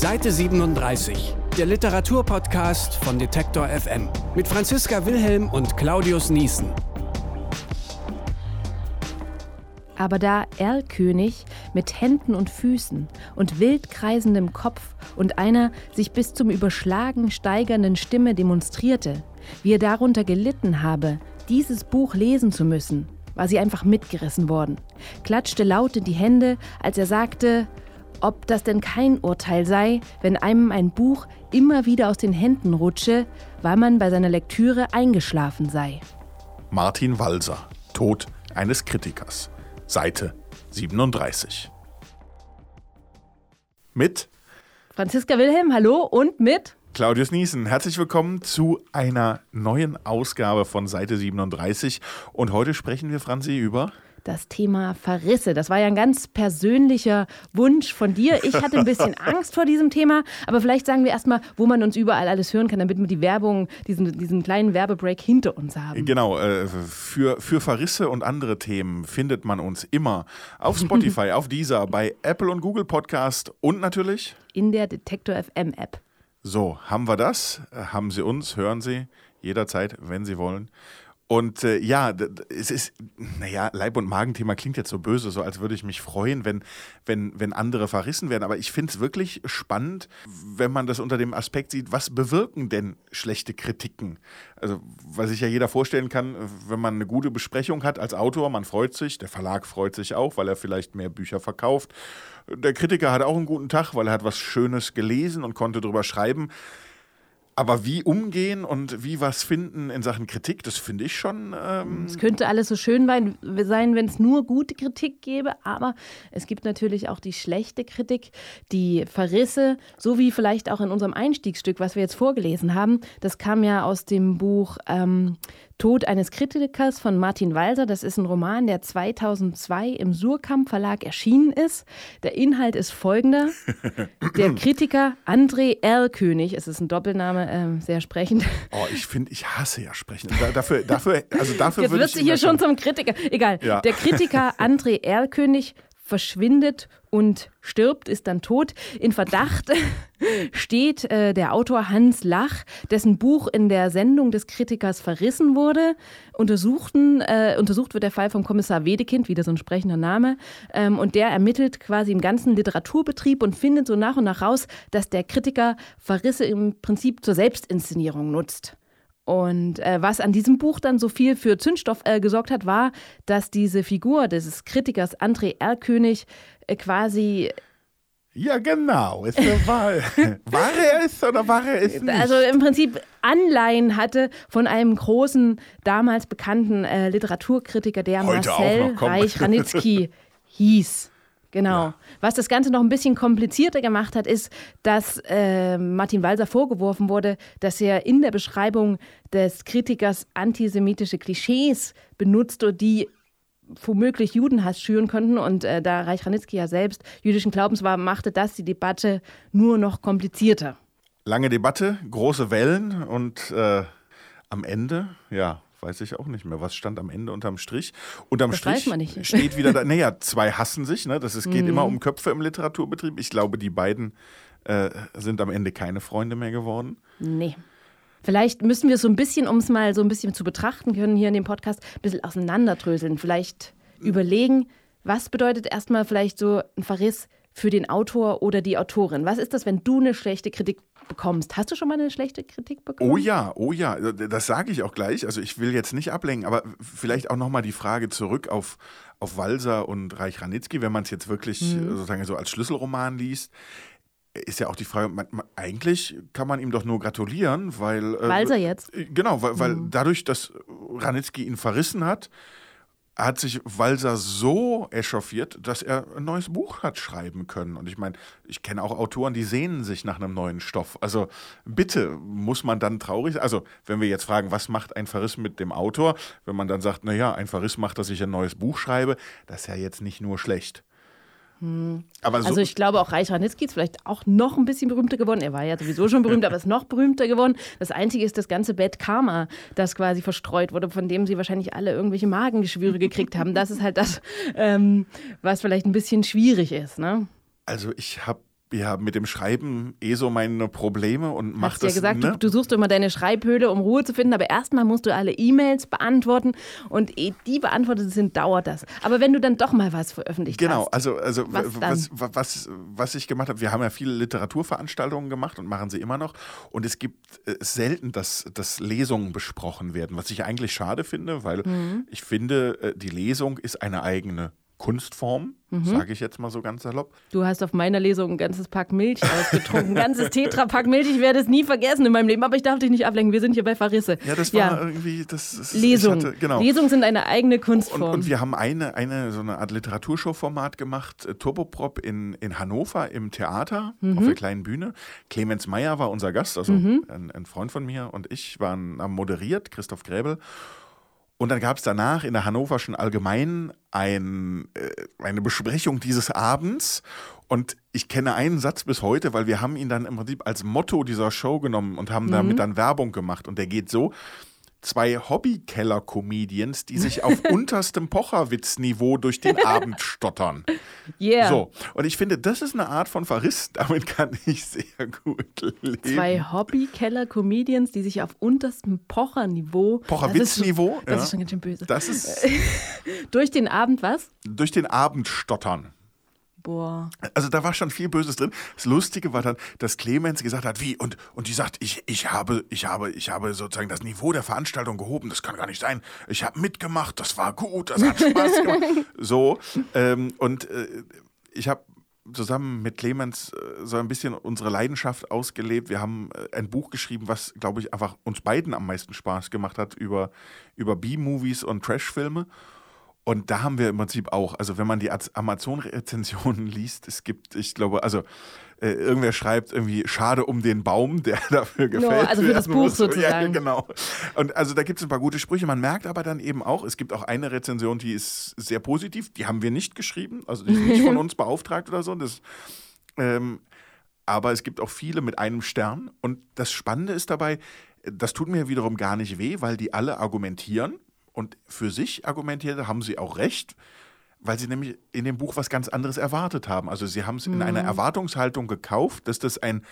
Seite 37, der Literaturpodcast von Detektor FM mit Franziska Wilhelm und Claudius Niesen. Aber da Erlkönig mit Händen und Füßen und wild kreisendem Kopf und einer sich bis zum Überschlagen steigernden Stimme demonstrierte, wie er darunter gelitten habe, dieses Buch lesen zu müssen, war sie einfach mitgerissen worden, klatschte laut in die Hände, als er sagte, ob das denn kein Urteil sei, wenn einem ein Buch immer wieder aus den Händen rutsche, weil man bei seiner Lektüre eingeschlafen sei. Martin Walser, Tod eines Kritikers. Seite 37. Mit Franziska Wilhelm, hallo und mit Claudius Niesen. Herzlich willkommen zu einer neuen Ausgabe von Seite 37. Und heute sprechen wir, Franzi, über das Thema Verrisse. Das war ja ein ganz persönlicher Wunsch von dir. Ich hatte ein bisschen Angst vor diesem Thema, aber vielleicht sagen wir erstmal, wo man uns überall alles hören kann, damit wir die Werbung, diesen, diesen kleinen Werbebreak hinter uns haben. Genau, äh, für, für Verrisse und andere Themen findet man uns immer auf Spotify, auf Deezer, bei Apple und Google Podcast und natürlich in der Detektor FM App. So, haben wir das? Haben Sie uns? Hören Sie jederzeit, wenn Sie wollen. Und äh, ja, es ist, naja, Leib- und Magenthema klingt jetzt so böse, so als würde ich mich freuen, wenn, wenn, wenn andere verrissen werden. Aber ich finde es wirklich spannend, wenn man das unter dem Aspekt sieht, was bewirken denn schlechte Kritiken? Also, was sich ja jeder vorstellen kann, wenn man eine gute Besprechung hat als Autor, man freut sich, der Verlag freut sich auch, weil er vielleicht mehr Bücher verkauft. Der Kritiker hat auch einen guten Tag, weil er hat was Schönes gelesen und konnte drüber schreiben. Aber wie umgehen und wie was finden in Sachen Kritik, das finde ich schon. Ähm es könnte alles so schön sein, wenn es nur gute Kritik gäbe, aber es gibt natürlich auch die schlechte Kritik, die Verrisse, so wie vielleicht auch in unserem Einstiegsstück, was wir jetzt vorgelesen haben. Das kam ja aus dem Buch ähm, Tod eines Kritikers von Martin Walser. Das ist ein Roman, der 2002 im Surkamp Verlag erschienen ist. Der Inhalt ist folgender. Der Kritiker André Erlkönig, es ist ein Doppelname, äh, sehr sprechend. Oh, ich finde, ich hasse ja sprechen. Da, dafür, dafür, also dafür Jetzt wird sie hier schon zum Kritiker. Egal. Ja. Der Kritiker André Erlkönig verschwindet und stirbt, ist dann tot. In Verdacht steht äh, der Autor Hans Lach, dessen Buch in der Sendung des Kritikers verrissen wurde. Untersuchten, äh, untersucht wird der Fall vom Kommissar Wedekind, wieder so ein sprechender Name. Ähm, und der ermittelt quasi im ganzen Literaturbetrieb und findet so nach und nach raus, dass der Kritiker Verrisse im Prinzip zur Selbstinszenierung nutzt. Und äh, was an diesem Buch dann so viel für Zündstoff äh, gesorgt hat, war, dass diese Figur dieses Kritikers André Erlkönig äh, quasi ja, genau. Ist er wahr, war er es oder war er es nicht? Also im Prinzip Anleihen hatte von einem großen, damals bekannten äh, Literaturkritiker, der Heute Marcel Reich-Ranitzky hieß. Genau. Ja. Was das Ganze noch ein bisschen komplizierter gemacht hat, ist, dass äh, Martin Walser vorgeworfen wurde, dass er in der Beschreibung des Kritikers antisemitische Klischees benutzt, die womöglich Judenhass schüren könnten. Und äh, da Reich Ranitzky ja selbst jüdischen Glaubens war, machte das die Debatte nur noch komplizierter. Lange Debatte, große Wellen und äh, am Ende, ja, weiß ich auch nicht mehr. Was stand am Ende unterm Strich? Unterm das Strich steht wieder da. Naja, zwei hassen sich. Ne? Das, es geht mhm. immer um Köpfe im Literaturbetrieb. Ich glaube, die beiden äh, sind am Ende keine Freunde mehr geworden. Nee. Vielleicht müssen wir so ein bisschen, um es mal so ein bisschen zu betrachten können hier in dem Podcast, ein bisschen auseinanderdröseln. Vielleicht überlegen, was bedeutet erstmal vielleicht so ein Verriss für den Autor oder die Autorin? Was ist das, wenn du eine schlechte Kritik bekommst? Hast du schon mal eine schlechte Kritik bekommen? Oh ja, oh ja, das sage ich auch gleich. Also ich will jetzt nicht ablenken, aber vielleicht auch nochmal die Frage zurück auf, auf Walser und Reich Ranitzky, wenn man es jetzt wirklich mhm. sozusagen so als Schlüsselroman liest ist ja auch die Frage, man, man, eigentlich kann man ihm doch nur gratulieren, weil. Äh, Walser jetzt. Genau, weil, weil mhm. dadurch, dass Ranitzky ihn verrissen hat, hat sich Walser so echauffiert, dass er ein neues Buch hat schreiben können. Und ich meine, ich kenne auch Autoren, die sehnen sich nach einem neuen Stoff. Also bitte, muss man dann traurig sein? Also wenn wir jetzt fragen, was macht ein Verriss mit dem Autor? Wenn man dann sagt, naja, ein Verriss macht, dass ich ein neues Buch schreibe, das ist ja jetzt nicht nur schlecht. Hm. So also ich glaube auch Reich Ranitzky ist vielleicht auch noch ein bisschen berühmter geworden. Er war ja sowieso schon berühmt, aber ist noch berühmter geworden. Das Einzige ist das ganze Bad Karma, das quasi verstreut wurde, von dem sie wahrscheinlich alle irgendwelche Magengeschwüre gekriegt haben. Das ist halt das, ähm, was vielleicht ein bisschen schwierig ist. Ne? Also ich habe ja mit dem Schreiben eh so meine Probleme und Hast das. ja gesagt, ne? du, du suchst immer deine Schreibhöhle, um Ruhe zu finden, aber erstmal musst du alle E-Mails beantworten und ehe die beantwortet sind, dauert das. Aber wenn du dann doch mal was veröffentlicht Genau, hast. also, also Was dann? was, wa- was, was ich gemacht habe, wir haben ja viele Literaturveranstaltungen gemacht und machen sie immer noch. Und es gibt äh, selten, dass, dass Lesungen besprochen werden, was ich eigentlich schade finde, weil Mhm. ich finde, äh, die Lesung ist eine eigene Kunstform, Mhm. sage ich jetzt mal so ganz salopp. Du hast auf meiner Lesung ein ganzes Pack Milch ausgetrunken. Ein ganzes Tetrapack Milch. Ich werde es nie vergessen in meinem Leben. Aber ich darf dich nicht ablenken. Wir sind hier bei Verrisse. Ja, das war irgendwie, das ist, Lesung. Hatte, genau. Lesungen sind eine eigene Und, Kunstform. und wir haben eine, eine so eine Art Literaturshow-Format gemacht, äh, Turboprop in, in Hannover im Theater Mhm. auf der kleinen Bühne. Clemens Meyer war unser Gast, also ein, ein Freund von mir und ich waren haben moderiert, Christoph Gräbel. Und dann gab es danach in der Hannoverschen Allgemeinen ein, äh, eine Besprechung dieses Abends. Und ich kenne einen Satz bis heute, weil wir haben ihn dann im Prinzip als Motto dieser Show genommen und haben damit dann Werbung gemacht. Und der geht so. Zwei Hobbykeller-Comedians, die sich auf unterstem Pocherwitz-Niveau durch den Abend stottern. yeah. So, und ich finde, das ist eine Art von Verriss, damit kann ich sehr gut leben. Zwei Hobby-Keller-Comedians, die sich auf unterstem Pocherniveau. Pocherwitz-Niveau, Das, ist schon- das ja. ist schon ganz schön böse. Das ist Durch den Abend was? durch den Abend stottern. Boah. Also da war schon viel Böses drin. Das Lustige war dann, dass Clemens gesagt hat, wie, und, und die sagt, ich, ich, habe, ich, habe, ich habe sozusagen das Niveau der Veranstaltung gehoben, das kann gar nicht sein. Ich habe mitgemacht, das war gut, das hat Spaß gemacht. so, ähm, und äh, ich habe zusammen mit Clemens äh, so ein bisschen unsere Leidenschaft ausgelebt. Wir haben äh, ein Buch geschrieben, was, glaube ich, einfach uns beiden am meisten Spaß gemacht hat über, über B-Movies und Trash-Filme. Und da haben wir im Prinzip auch, also wenn man die Az- Amazon-Rezensionen liest, es gibt, ich glaube, also äh, irgendwer schreibt irgendwie Schade um den Baum, der dafür gefällt. also für das Buch muss. Ja, sozusagen. genau. Und also da gibt es ein paar gute Sprüche. Man merkt aber dann eben auch, es gibt auch eine Rezension, die ist sehr positiv. Die haben wir nicht geschrieben, also die ist nicht von uns beauftragt oder so. Das, ähm, aber es gibt auch viele mit einem Stern. Und das Spannende ist dabei, das tut mir wiederum gar nicht weh, weil die alle argumentieren. Und für sich argumentiert haben sie auch recht, weil sie nämlich in dem Buch was ganz anderes erwartet haben. Also sie haben es in einer Erwartungshaltung gekauft, dass das ein,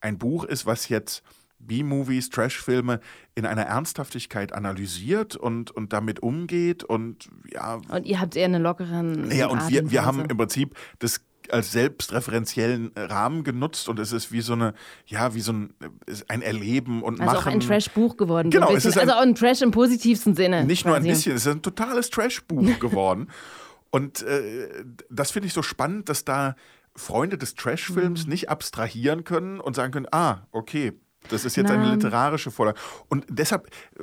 ein Buch ist, was jetzt B-Movies, Trash-Filme in einer Ernsthaftigkeit analysiert und, und damit umgeht. Und ja, Und ihr habt eher eine lockeren. ja, und wir, wir haben im Prinzip das als selbstreferenziellen Rahmen genutzt und es ist wie so eine, ja, wie so ein, ein Erleben und also Machen. auch ein Trash-Buch geworden. Genau, so es ist ein- also auch ein Trash im positivsten Sinne. Nicht nur ein quasi. bisschen, es ist ein totales Trash-Buch geworden. Und äh, das finde ich so spannend, dass da Freunde des Mhm. Trash-Films nicht abstrahieren können und sagen können, ah, okay, das ist jetzt eine Na. literarische Vorlage. Und deshalb äh,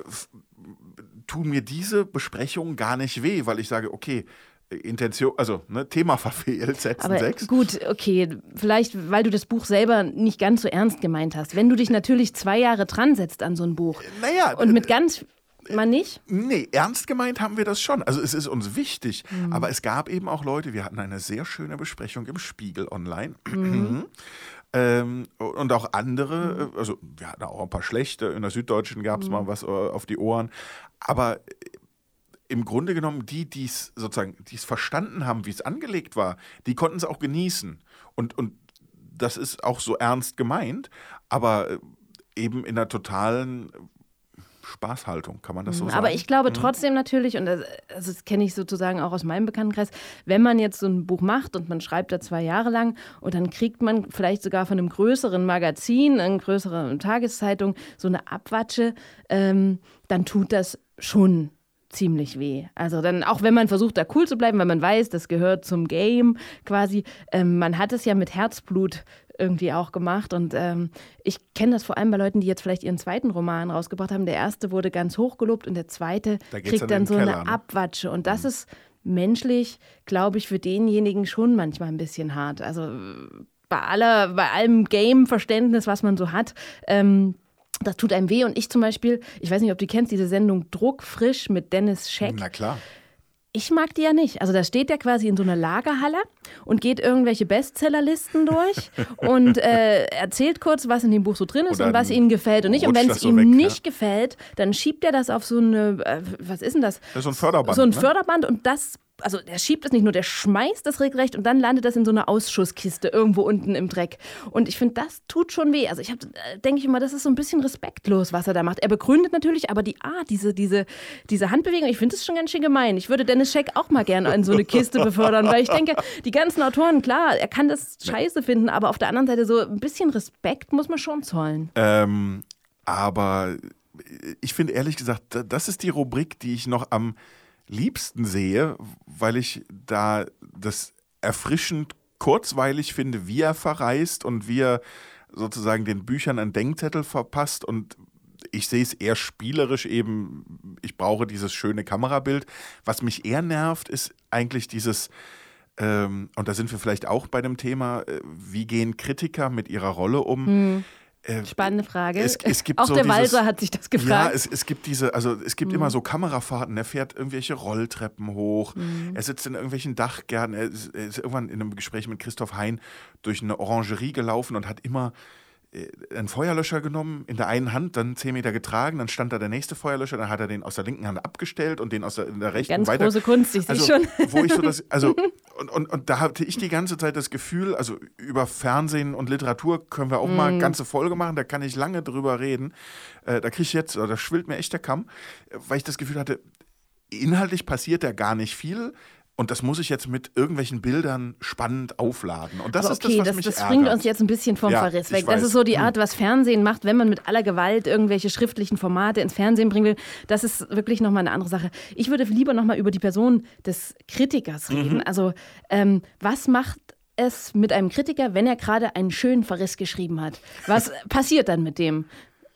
tun mir diese Besprechungen gar nicht weh, weil ich sage, okay, Intention, also ne, Thema verfehlt, Sätzen Aber 6. gut, okay, vielleicht, weil du das Buch selber nicht ganz so ernst gemeint hast. Wenn du dich natürlich zwei Jahre dran setzt an so ein Buch Naja, und mit ganz, man nicht? Nee, ernst gemeint haben wir das schon. Also es ist uns wichtig. Mhm. Aber es gab eben auch Leute, wir hatten eine sehr schöne Besprechung im Spiegel online. Mhm. ähm, und auch andere, äh, also wir hatten auch ein paar schlechte, in der Süddeutschen gab es Mhm. mal was äh, auf die Ohren. Aber äh, im Grunde genommen, die, die es sozusagen, die es verstanden haben, wie es angelegt war, die konnten es auch genießen. Und, und das ist auch so ernst gemeint, aber äh, eben in einer totalen Spaßhaltung, kann man das so sagen? Mhm. Aber ich glaube trotzdem natürlich, und das, also das kenne ich sozusagen auch aus meinem Bekanntenkreis, wenn man jetzt so ein Buch macht und man schreibt da zwei Jahre lang und dann kriegt man vielleicht sogar von einem größeren Magazin, einer größeren Tageszeitung so eine Abwatsche, ähm, dann tut das schon ziemlich weh. Also dann, auch wenn man versucht, da cool zu bleiben, weil man weiß, das gehört zum Game quasi. Ähm, man hat es ja mit Herzblut irgendwie auch gemacht. Und ähm, ich kenne das vor allem bei Leuten, die jetzt vielleicht ihren zweiten Roman rausgebracht haben. Der erste wurde ganz hoch gelobt und der zweite Da kriegt dann dann so den eine Keller, ne? Abwatsche. Und das ist menschlich, glaube ich, für denjenigen schon manchmal ein bisschen hart. Also bei aller, bei allem Game-Verständnis, was man so hat, ähm, das tut einem weh. Und ich zum Beispiel, ich weiß nicht, ob du kennst, diese Sendung Druckfrisch mit Dennis Scheck. Na klar. Ich mag die ja nicht. Also da steht der quasi in so einer Lagerhalle und geht irgendwelche Bestsellerlisten durch und äh, erzählt kurz, was in dem Buch so drin ist Und und was ihm gefällt und nicht. Und wenn es so ihm weg, nicht gefällt, dann schiebt er das auf so eine, äh, was ist denn das? Das ist so ein Förderband, So ein ne? Förderband und das also der schiebt das nicht nur, der schmeißt das regelrecht und dann landet das in so einer Ausschusskiste irgendwo unten im Dreck. Und ich finde, das tut schon weh. Also ich äh, denke ich immer, das ist so ein bisschen respektlos, was er da macht. Er begründet natürlich, aber die Art, diese, diese, diese Handbewegung, ich finde das schon ganz schön gemein. Ich würde Dennis Scheck auch mal gerne in so eine Kiste befördern, weil ich denke, die ganzen Autoren, klar, er kann das scheiße finden, aber auf der anderen Seite so ein bisschen Respekt muss man schon zollen. Ähm, aber ich finde ehrlich gesagt, das ist die Rubrik, die ich noch am liebsten sehe, weil ich da das erfrischend kurzweilig finde, wie er verreist und wie er sozusagen den Büchern einen Denkzettel verpasst und ich sehe es eher spielerisch eben, ich brauche dieses schöne Kamerabild. Was mich eher nervt, ist eigentlich dieses, ähm, und da sind wir vielleicht auch bei dem Thema, äh, wie gehen Kritiker mit ihrer Rolle um? Hm. Äh, Spannende Frage. Es, es Auch so der Walser hat sich das gefragt. Ja, es, es gibt diese, also es gibt mhm. immer so Kamerafahrten. Er fährt irgendwelche Rolltreppen hoch. Mhm. Er sitzt in irgendwelchen Dachgärten. Er ist, er ist, irgendwann in einem Gespräch mit Christoph Hein durch eine Orangerie gelaufen und hat immer einen Feuerlöscher genommen, in der einen Hand, dann zehn Meter getragen, dann stand da der nächste Feuerlöscher, dann hat er den aus der linken Hand abgestellt und den aus der, der rechten Ganz weiter. große Kunst, ich also, sehe schon. Wo ich so das, also, und, und, und da hatte ich die ganze Zeit das Gefühl, also über Fernsehen und Literatur können wir auch mm. mal eine ganze Folge machen, da kann ich lange drüber reden. Äh, da kriege ich jetzt, oder da schwillt mir echt der Kamm, weil ich das Gefühl hatte, inhaltlich passiert da gar nicht viel. Und das muss ich jetzt mit irgendwelchen Bildern spannend aufladen. Und das Aber ist okay, das, was das, mich das ärgert. bringt uns jetzt ein bisschen vom Ja, Verriss weg. Das weiß. ist so die Hm. Art, was Fernsehen macht, wenn man mit aller Gewalt irgendwelche schriftlichen Formate ins Fernsehen bringen will. Das ist wirklich nochmal eine andere Sache. Ich würde lieber nochmal über die Person des Kritikers Mhm. reden. Also, ähm, was macht es mit einem Kritiker, wenn er gerade einen schönen Verriss geschrieben hat? Was passiert dann mit dem?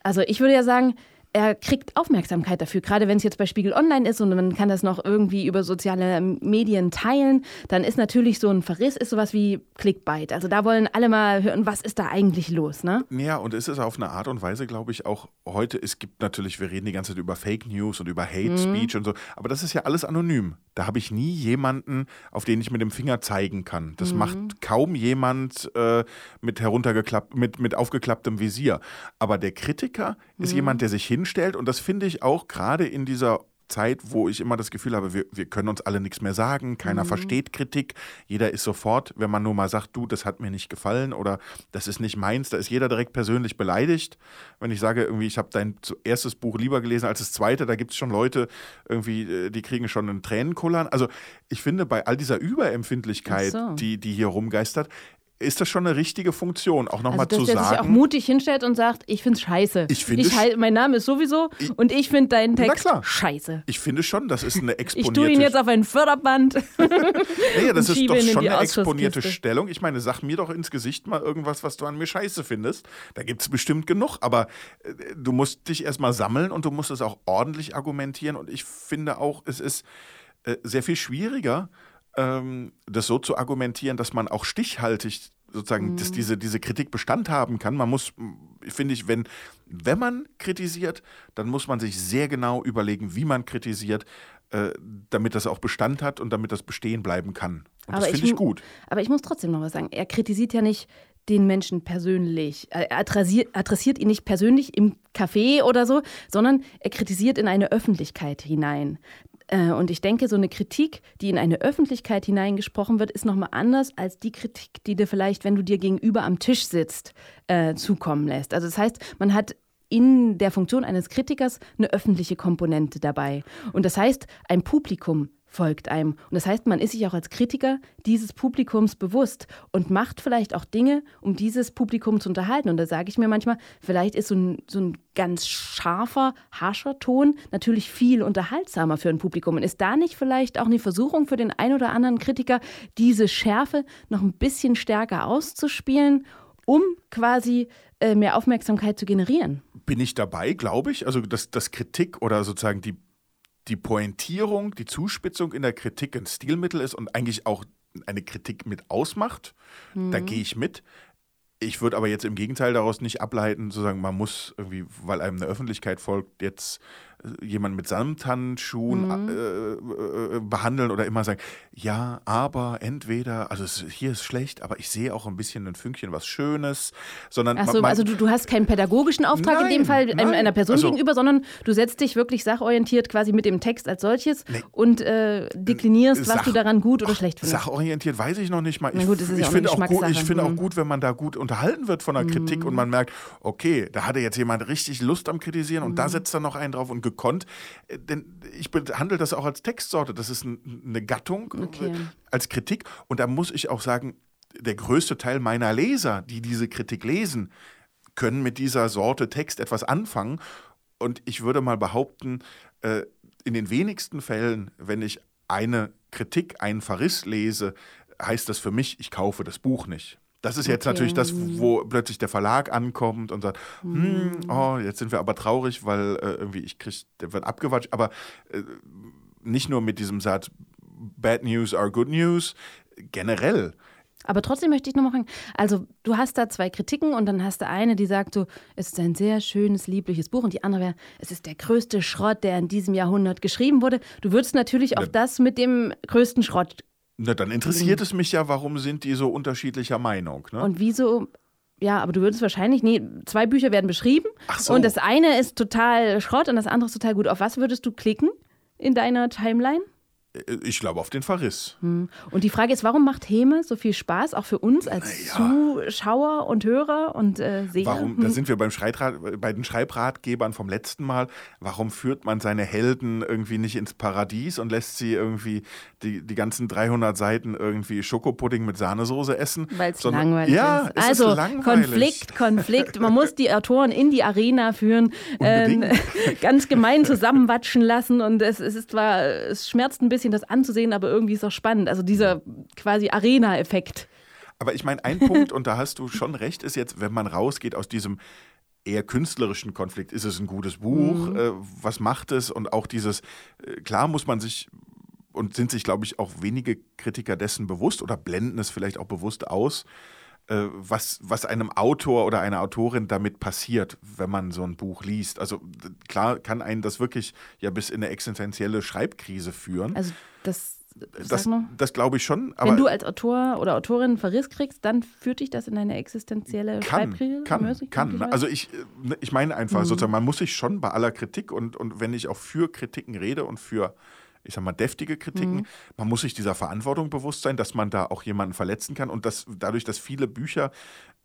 Also, ich würde ja sagen, er kriegt Aufmerksamkeit dafür, gerade wenn es jetzt bei Spiegel Online ist und man kann das noch irgendwie über soziale Medien teilen, dann ist natürlich so ein Verriss ist sowas wie Clickbait. Also da wollen alle mal hören, was ist da eigentlich los, ne? Ja, und es ist auf eine Art und Weise, glaube ich, auch heute, es gibt natürlich, wir reden die ganze Zeit über Fake News und über Hate Mhm. Speech und so, aber das ist ja alles anonym. Da habe ich nie jemanden, auf den ich mit dem Finger zeigen kann. Das Mhm. macht kaum jemand äh, mit heruntergeklappt, mit, mit aufgeklapptem Visier. Aber der Kritiker ist Mhm. jemand, der sich hinstellt und das finde ich auch gerade in dieser Zeit, wo ich immer das Gefühl habe, wir, wir können uns alle nichts mehr sagen, keiner Mhm. versteht Kritik, jeder ist sofort, wenn man nur mal sagt, du, das hat mir nicht gefallen oder das ist nicht meins, da ist jeder direkt persönlich beleidigt. Wenn ich sage, irgendwie, ich habe dein erstes Buch lieber gelesen als das zweite, da gibt es schon Leute, irgendwie, äh, die kriegen schon einen Tränenkullern. Also ich finde, bei all dieser Überempfindlichkeit, so. die, die hier rumgeistert, ist das schon eine richtige Funktion, auch nochmal Also, dass zu der sich auch sagen. mutig hinstellt und sagt, ich find's scheiße. Ich finde ich halt, mein Name ist sowieso und ich finde deinen Text scheiße. Ich finde schon, das ist eine Ich exponierte tue ihn jetzt auf ein Förderband. Naja, das ist doch schon eine exponierte. Stellung. Ich meine, sag mir doch ins Gesicht mal irgendwas, was du an mir scheiße findest. Da gibt es bestimmt genug, aber äh, du musst dich erstmal sammeln und du musst es auch ordentlich argumentieren. Und ich finde auch, es ist äh, sehr viel schwieriger, ähm, das so zu argumentieren, dass man auch stichhaltig sozusagen, dass diese, diese Kritik Bestand haben kann. Man muss, finde ich, wenn, wenn man kritisiert, dann muss man sich sehr genau überlegen, wie man kritisiert, äh, damit das auch Bestand hat und damit das bestehen bleiben kann. Und das finde ich mu- gut. Aber ich muss trotzdem noch was sagen. Er kritisiert ja nicht den Menschen persönlich. Er adressiert, adressiert ihn nicht persönlich im Café oder so, sondern er kritisiert in eine Öffentlichkeit hinein. Äh, Und ich denke, so eine Kritik, die in eine Öffentlichkeit hineingesprochen wird, ist nochmal anders als die Kritik, die dir vielleicht, wenn du dir gegenüber am Tisch sitzt, äh, zukommen lässt. Also das heißt, man hat in der Funktion eines Kritikers eine öffentliche Komponente dabei. Und das heißt, ein Publikum folgt einem. Und das heißt, man ist sich auch als Kritiker dieses Publikums bewusst und macht vielleicht auch Dinge, um dieses Publikum zu unterhalten. Und da sage ich mir manchmal, vielleicht ist so ein, so ein ganz scharfer, harscher Ton natürlich viel unterhaltsamer für ein Publikum. Und ist da nicht vielleicht auch eine Versuchung für den ein oder anderen Kritiker, diese Schärfe noch ein bisschen stärker auszuspielen, um quasi äh, mehr Aufmerksamkeit zu generieren? Bin ich dabei, glaube ich. Also, dass, dass Kritik oder sozusagen die, die Pointierung, die Zuspitzung in der Kritik ein Stilmittel ist und eigentlich auch eine Kritik mit ausmacht, da gehe ich mit. Ich würde aber jetzt im Gegenteil daraus nicht ableiten, zu sagen, man muss irgendwie, weil einem eine Öffentlichkeit folgt, jetzt äh, jemand mit Samthandschuhen mhm. äh, äh, behandeln oder immer sagen, ja, aber entweder, also es, hier ist schlecht, aber ich sehe auch ein bisschen ein Fünkchen was Schönes, sondern Ach so, also du, du hast keinen pädagogischen Auftrag nein, in dem Fall nein, einer Person also, gegenüber, sondern du setzt dich wirklich sachorientiert quasi mit dem Text als solches nee, und äh, deklinierst, was Sach, du daran gut oder schlecht findest. Sachorientiert weiß ich noch nicht mal. Ich, gut, ich finde auch, gut, ich finde auch mhm. gut, wenn man da gut unterhalten wird von der Kritik mhm. und man merkt, okay, da hatte jetzt jemand richtig Lust am Kritisieren und da mhm. setzt er noch einen drauf und gekonnt. Äh, denn ich behandle das auch als Textsorte. Das ist eine Gattung okay. Äh, als Kritik. Und da muss ich auch sagen, der größte Teil meiner Leser, die diese Kritik lesen, können mit dieser Sorte Text etwas anfangen. Und ich würde mal behaupten, äh, in den wenigsten Fällen, wenn ich eine Kritik, einen Verriss lese, heißt das für mich, ich kaufe das Buch nicht. Das ist jetzt okay. natürlich das, wo plötzlich der Verlag ankommt und sagt, hm, oh, jetzt sind wir aber traurig, weil äh, irgendwie ich krieg, der wird abgewatscht. Aber äh, nicht nur mit diesem Satz, Bad News are Good News, generell. Aber trotzdem möchte ich nochmal fragen, also du hast da zwei Kritiken und dann hast du eine, die sagt so, es ist ein sehr schönes, liebliches Buch und die andere wäre, es ist der größte Schrott, der in diesem Jahrhundert geschrieben wurde. Du würdest natürlich auch ja. das mit dem größten Schrott na, dann interessiert mhm. es mich ja, warum sind die so unterschiedlicher Meinung? Ne? Und wieso ja, aber du würdest wahrscheinlich, nee, zwei Bücher werden beschrieben Ach so. und das eine ist total Schrott und das andere ist total gut. Auf was würdest du klicken in deiner Timeline? Äh, ich glaube auf den Verriss. Hm. Und die Frage ist, warum macht Häme so viel Spaß, auch für uns als naja. Zuschauer und Hörer und äh, Seher? Warum, da hm. sind wir beim bei den Schreibratgebern vom letzten Mal. Warum führt man seine Helden irgendwie nicht ins Paradies und lässt sie irgendwie die, die ganzen 300 Seiten irgendwie Schokopudding mit Sahnesoße essen? Weil es langweilig ja, ist. also ist langweilig. Konflikt, Konflikt. Man muss die Autoren in die Arena führen, äh, ganz gemein zusammenwatschen lassen und es, es ist zwar, es schmerzt ein bisschen, bisschen das anzusehen, aber irgendwie ist es auch spannend. Also dieser quasi Arena-Effekt. Aber ich meine, ein Punkt, und da hast du schon recht, ist jetzt, wenn man rausgeht aus diesem eher künstlerischen Konflikt, ist es ein gutes Buch, mhm. äh, was macht es? Und auch dieses, äh, klar muss man sich und sind sich, glaube ich, auch wenige Kritiker dessen bewusst oder blenden es vielleicht auch bewusst aus, was, was einem Autor oder einer Autorin damit passiert, wenn man so ein Buch liest. Also klar kann einen das wirklich ja bis in eine existenzielle Schreibkrise führen. Also das das, das glaube ich schon. Wenn du als Autor oder Autorin Verriss kriegst, dann führt dich das in eine existenzielle kann, Schreibkrise? Kann, kann. Also ich, äh, ich meine einfach mhm. sozusagen, man muss sich schon bei aller Kritik und, und wenn ich auch für Kritiken rede und für ich sag mal, deftige Kritiken. Mhm. Man muss sich dieser Verantwortung bewusst sein, dass man da auch jemanden verletzen kann und dass dadurch, dass viele Bücher,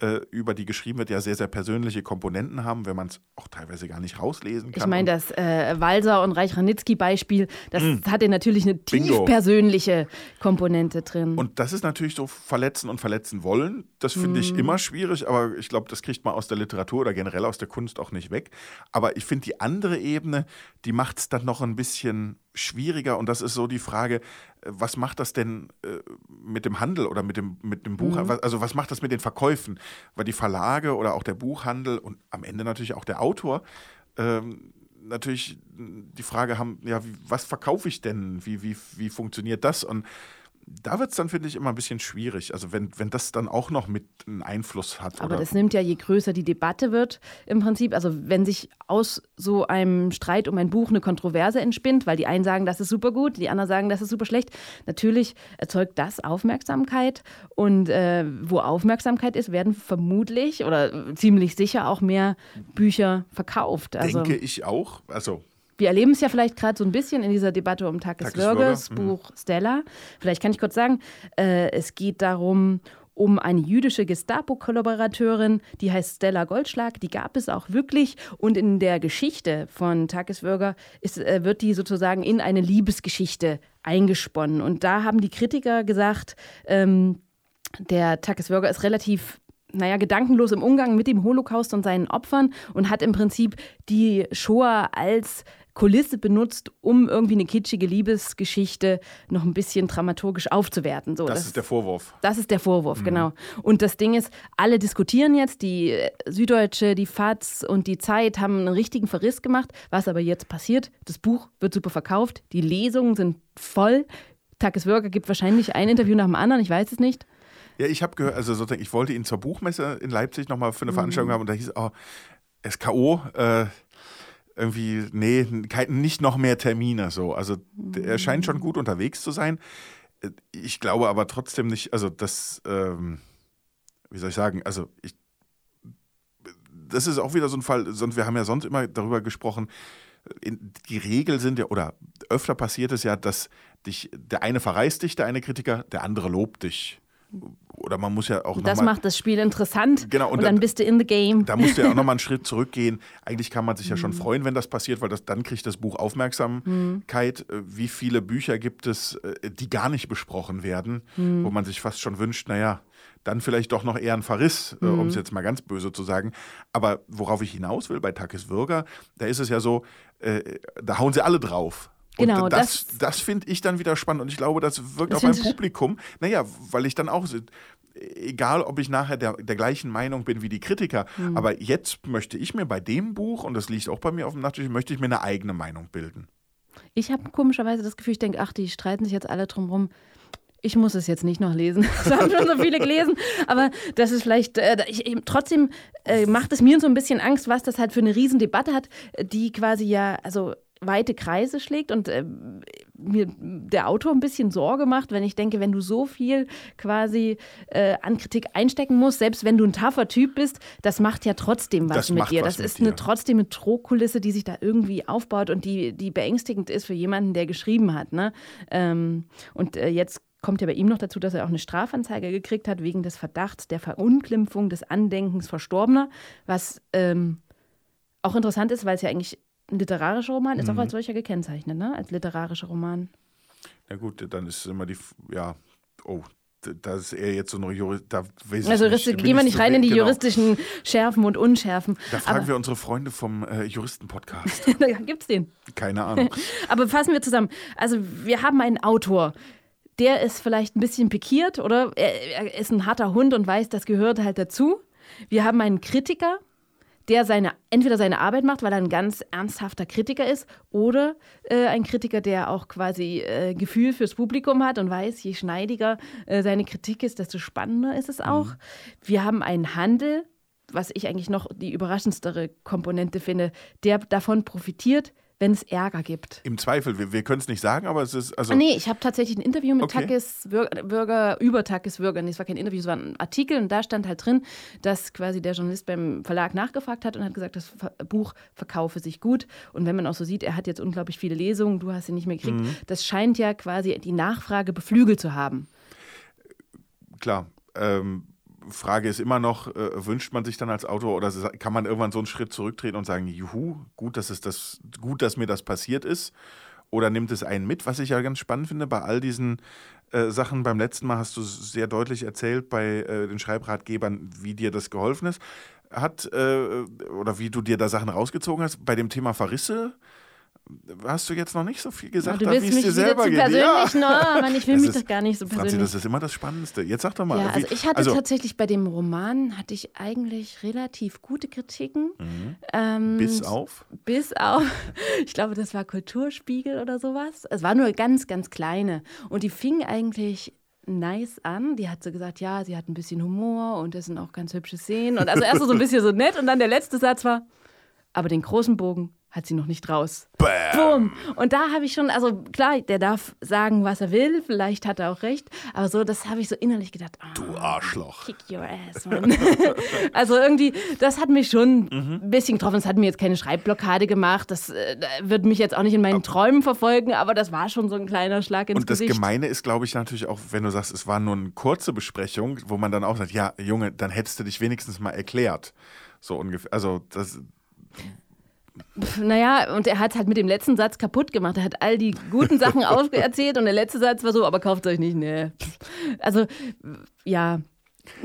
äh, über die geschrieben wird, ja sehr, sehr persönliche Komponenten haben, wenn man es auch teilweise gar nicht rauslesen kann. Ich meine, das äh, Walser und Reich-Ranitzky-Beispiel, das mhm. hatte natürlich eine tief persönliche Komponente drin. Und das ist natürlich so verletzen und verletzen wollen. Das finde mhm. ich immer schwierig, aber ich glaube, das kriegt man aus der Literatur oder generell aus der Kunst auch nicht weg. Aber ich finde, die andere Ebene, die macht es dann noch ein bisschen schwieriger und das ist so die Frage, äh, was macht das denn äh, mit dem Handel oder mit dem, mit dem Buch? Mhm. Also was macht das mit den Verkäufen? Weil die Verlage oder auch der Buchhandel und am Ende natürlich auch der Autor ähm, natürlich die Frage haben, ja, wie, was verkaufe ich denn? Wie, wie, wie funktioniert das? Und da wird es dann, finde ich, immer ein bisschen schwierig. Also wenn, wenn das dann auch noch mit einen Einfluss hat. Aber das nimmt ja, je größer die Debatte wird, im Prinzip, also wenn sich aus so einem Streit um ein Buch eine Kontroverse entspinnt, weil die einen sagen, das ist super gut, die anderen sagen, das ist super schlecht, natürlich erzeugt das Aufmerksamkeit. Und äh, wo Aufmerksamkeit ist, werden vermutlich oder ziemlich sicher auch mehr Bücher verkauft. Also, Denke ich auch. Also wir erleben es ja vielleicht gerade so ein bisschen in dieser Debatte um Takis Würges mhm. Buch Stella. Vielleicht kann ich kurz sagen, äh, es geht darum, um eine jüdische Gestapo-Kollaborateurin, die heißt Stella Goldschlag. Die gab es auch wirklich. Und in der Geschichte von Tagesbürger ist, äh, wird die sozusagen in eine Liebesgeschichte eingesponnen. Und da haben die Kritiker gesagt, ähm, der Tagesbürger ist relativ naja, gedankenlos im Umgang mit dem Holocaust und seinen Opfern und hat im Prinzip die Shoah als Kulisse benutzt, um irgendwie eine kitschige Liebesgeschichte noch ein bisschen dramaturgisch aufzuwerten. So, das, das, ist der Vorwurf. Das ist der Vorwurf, mhm. genau. Und das Ding ist, alle diskutieren jetzt, die Süddeutsche, die FAZ und die Zeit haben einen richtigen Verriss gemacht. Was aber jetzt passiert, das Buch wird super verkauft, die Lesungen sind voll. Tagesworker gibt wahrscheinlich ein Interview nach dem anderen, ich weiß es nicht. Ja, ich habe gehört, also sozusagen, ich wollte ihn zur Buchmesse in Leipzig nochmal für eine Veranstaltung mhm. haben und da hieß, oh, SKO, äh, irgendwie, nee, nicht noch mehr Termine so. Also er scheint schon gut unterwegs zu sein. Ich glaube aber trotzdem nicht, also das, ähm, wie soll ich sagen, also ich, das ist auch wieder so ein Fall, sonst, wir haben ja sonst immer darüber gesprochen, die Regel sind ja, oder öfter passiert es ja, dass dich, der eine verreist dich, der eine Kritiker, der andere lobt dich oder man muss ja auch Das mal, macht das Spiel interessant. Genau, und, und dann da, bist du in the game. Da musst du ja auch nochmal einen Schritt zurückgehen. Eigentlich kann man sich ja schon mhm. freuen, wenn das passiert, weil das, dann kriegt das Buch Aufmerksamkeit. Mhm. Wie viele Bücher gibt es, äh, die gar nicht besprochen werden, mhm. wo man sich fast schon wünscht, naja, dann vielleicht doch noch eher ein Verriss, äh, um es jetzt mal ganz böse zu sagen. Aber worauf ich hinaus will bei Takis Würger, da ist es ja so, äh, da hauen sie alle drauf. Genau, und das, das, das finde ich dann wieder spannend und ich glaube, das wirkt das auf mein Publikum. Naja, weil ich dann auch, egal ob ich nachher der, der gleichen Meinung bin wie die Kritiker, mhm. aber jetzt möchte ich mir bei dem Buch, und das liegt auch bei mir auf dem Nachttisch, möchte ich mir eine eigene Meinung bilden. Ich habe komischerweise das Gefühl, ich denke, ach, die streiten sich jetzt alle drum rum. Ich muss es jetzt nicht noch lesen. Das haben schon so viele gelesen. Aber das ist vielleicht, äh, ich, trotzdem äh, macht es mir so ein bisschen Angst, was das halt für eine Riesendebatte hat, die quasi ja, also weite Kreise schlägt und äh, mir der Autor ein bisschen Sorge macht, wenn ich denke, wenn du so viel quasi äh, an Kritik einstecken musst, selbst wenn du ein taffer Typ bist, das macht ja trotzdem was das mit dir. Was das ist eine, trotzdem eine Drohkulisse, die sich da irgendwie aufbaut und die, die beängstigend ist für jemanden, der geschrieben hat. Ne? Ähm, und äh, jetzt kommt ja bei ihm noch dazu, dass er auch eine Strafanzeige gekriegt hat wegen des Verdachts der Verunglimpfung des Andenkens Verstorbener, was ähm, auch interessant ist, weil es ja eigentlich ein literarischer Roman ist mhm. auch als solcher gekennzeichnet, ne? Als literarischer Roman. Na gut, dann ist immer die, ja, oh, da ist er jetzt so eine Jurist, da weiß Also nicht, gehen wir nicht rein in die genau. juristischen Schärfen und Unschärfen. Da fragen Aber wir unsere Freunde vom äh, Juristen-Podcast. da gibt's den. Keine Ahnung. Aber fassen wir zusammen. Also wir haben einen Autor, der ist vielleicht ein bisschen pikiert, oder? Er, er ist ein harter Hund und weiß, das gehört halt dazu. Wir haben einen Kritiker, der seine, entweder seine Arbeit macht, weil er ein ganz ernsthafter Kritiker ist, oder äh, ein Kritiker, der auch quasi äh, Gefühl fürs Publikum hat und weiß, je schneidiger äh, seine Kritik ist, desto spannender ist es auch. Mhm. Wir haben einen Handel, was ich eigentlich noch die überraschendste Komponente finde, der davon profitiert, wenn es Ärger gibt. Im Zweifel, wir, wir können es nicht sagen, aber es ist. Also ah, nee, ich habe tatsächlich ein Interview mit okay. Takis Bürger, über Takis Bürger. Nee, es war kein Interview, es war ein Artikel und da stand halt drin, dass quasi der Journalist beim Verlag nachgefragt hat und hat gesagt, das Buch verkaufe sich gut. Und wenn man auch so sieht, er hat jetzt unglaublich viele Lesungen, du hast sie nicht mehr gekriegt, mhm. das scheint ja quasi die Nachfrage beflügelt zu haben. Klar. Ähm, Frage ist immer noch, äh, wünscht man sich dann als Autor oder kann man irgendwann so einen Schritt zurücktreten und sagen, juhu, gut, dass, es das, gut, dass mir das passiert ist? Oder nimmt es einen mit? Was ich ja ganz spannend finde, bei all diesen äh, Sachen, beim letzten Mal hast du sehr deutlich erzählt bei äh, den Schreibratgebern, wie dir das geholfen ist, hat äh, oder wie du dir da Sachen rausgezogen hast. Bei dem Thema Verrisse hast du jetzt noch nicht so viel gesagt, ja, wie es dir selber geht. Persönlich, ja. no, Mann, ich will das mich ist, doch gar nicht so persönlich. Franzi, das ist immer das Spannendste. Jetzt sag doch mal. Ja, also ich hatte also, tatsächlich bei dem Roman hatte ich eigentlich relativ gute Kritiken. Mhm. Ähm, bis auf? Bis auf, ich glaube, das war Kulturspiegel oder sowas. Es war nur ganz, ganz kleine. Und die fing eigentlich nice an. Die hat so gesagt, ja, sie hat ein bisschen Humor und das sind auch ganz hübsche Szenen. Und also erst so ein bisschen so nett und dann der letzte Satz war, aber den großen Bogen hat sie noch nicht raus. Bam. Und da habe ich schon, also klar, der darf sagen, was er will, vielleicht hat er auch recht, aber so, das habe ich so innerlich gedacht. Oh, du Arschloch. Kick your ass, Mann. also irgendwie, das hat mich schon mhm. ein bisschen getroffen. Es hat mir jetzt keine Schreibblockade gemacht. Das äh, wird mich jetzt auch nicht in meinen Träumen verfolgen, aber das war schon so ein kleiner Schlag ins Und Gesicht. das Gemeine ist, glaube ich, natürlich auch, wenn du sagst, es war nur eine kurze Besprechung, wo man dann auch sagt, ja, Junge, dann hättest du dich wenigstens mal erklärt. So ungefähr. Also das naja, und er hat es halt mit dem letzten Satz kaputt gemacht. Er hat all die guten Sachen erzählt und der letzte Satz war so, aber kauft euch nicht, nee. Also, ja.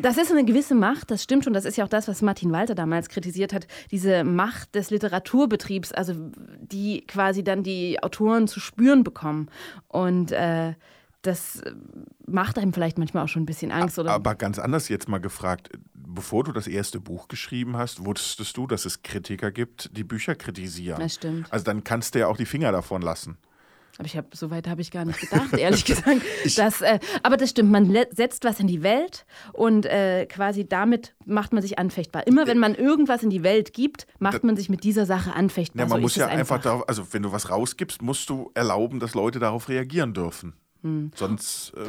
Das ist eine gewisse Macht, das stimmt schon. Das ist ja auch das, was Martin Walter damals kritisiert hat. Diese Macht des Literaturbetriebs, also die quasi dann die Autoren zu spüren bekommen. Und äh, das macht einem vielleicht manchmal auch schon ein bisschen Angst. Oder? Aber ganz anders jetzt mal gefragt, bevor du das erste Buch geschrieben hast, wusstest du, dass es Kritiker gibt, die Bücher kritisieren. Das stimmt. Also dann kannst du ja auch die Finger davon lassen. Aber ich habe so weit habe ich gar nicht gedacht, ehrlich gesagt. dass, äh, aber das stimmt, man setzt was in die Welt und äh, quasi damit macht man sich anfechtbar. Immer wenn man irgendwas in die Welt gibt, macht man sich mit dieser Sache anfechtbar. Ja, man so muss ja einfach, darauf, also wenn du was rausgibst, musst du erlauben, dass Leute darauf reagieren dürfen. Hm. Sonst äh,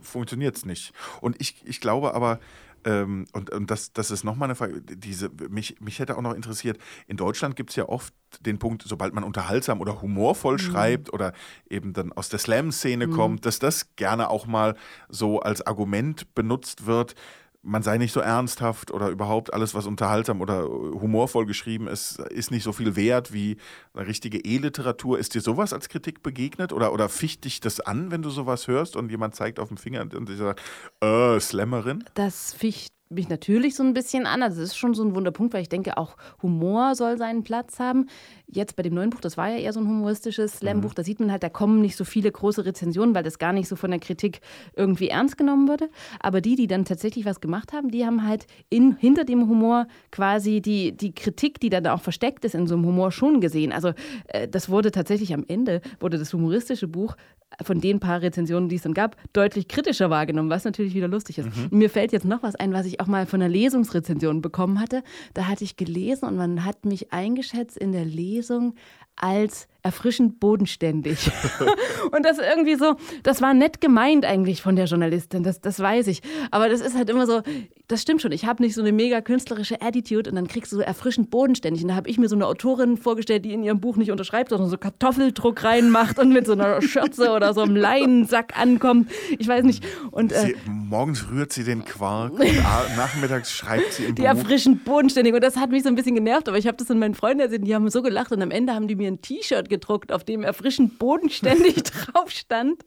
funktioniert es nicht. Und ich, ich glaube aber, ähm, und, und das, das ist nochmal eine Frage, diese, mich, mich hätte auch noch interessiert, in Deutschland gibt es ja oft den Punkt, sobald man unterhaltsam oder humorvoll mhm. schreibt oder eben dann aus der Slam-Szene mhm. kommt, dass das gerne auch mal so als Argument benutzt wird, man sei nicht so ernsthaft oder überhaupt alles, was unterhaltsam oder humorvoll geschrieben ist, ist nicht so viel wert wie eine richtige E-Literatur. Ist dir sowas als Kritik begegnet oder, oder ficht dich das an, wenn du sowas hörst und jemand zeigt auf den Finger und sagt, äh, Slammerin? Das ficht mich natürlich so ein bisschen an. Also, das ist schon so ein Wunderpunkt, weil ich denke, auch Humor soll seinen Platz haben. Jetzt bei dem neuen Buch, das war ja eher so ein humoristisches Slam-Buch, mhm. da sieht man halt, da kommen nicht so viele große Rezensionen, weil das gar nicht so von der Kritik irgendwie ernst genommen wurde. Aber die, die dann tatsächlich was gemacht haben, die haben halt in, hinter dem Humor quasi die, die Kritik, die dann auch versteckt ist in so einem Humor, schon gesehen. Also, äh, das wurde tatsächlich am Ende, wurde das humoristische Buch von den paar Rezensionen, die es dann gab, deutlich kritischer wahrgenommen, was natürlich wieder lustig ist. Mhm. Mir fällt jetzt noch was ein, was ich auch mal von einer Lesungsrezension bekommen hatte. Da hatte ich gelesen und man hat mich eingeschätzt in der Lesung als erfrischend bodenständig. und das irgendwie so, das war nett gemeint eigentlich von der Journalistin, das, das weiß ich. Aber das ist halt immer so, das stimmt schon, ich habe nicht so eine mega künstlerische Attitude und dann kriegst du so erfrischend bodenständig. Und da habe ich mir so eine Autorin vorgestellt, die in ihrem Buch nicht unterschreibt, sondern so Kartoffeldruck reinmacht und mit so einer Schürze oder so einem Leinensack ankommt. Ich weiß nicht. Und, äh, sie, morgens rührt sie den Quark und nachmittags schreibt sie im Die Buch. erfrischend bodenständig. Und das hat mich so ein bisschen genervt, aber ich habe das in meinen Freunden erzählt, die haben so gelacht und am Ende haben die mir ein T-Shirt gedruckt, auf dem erfrischend bodenständig drauf stand.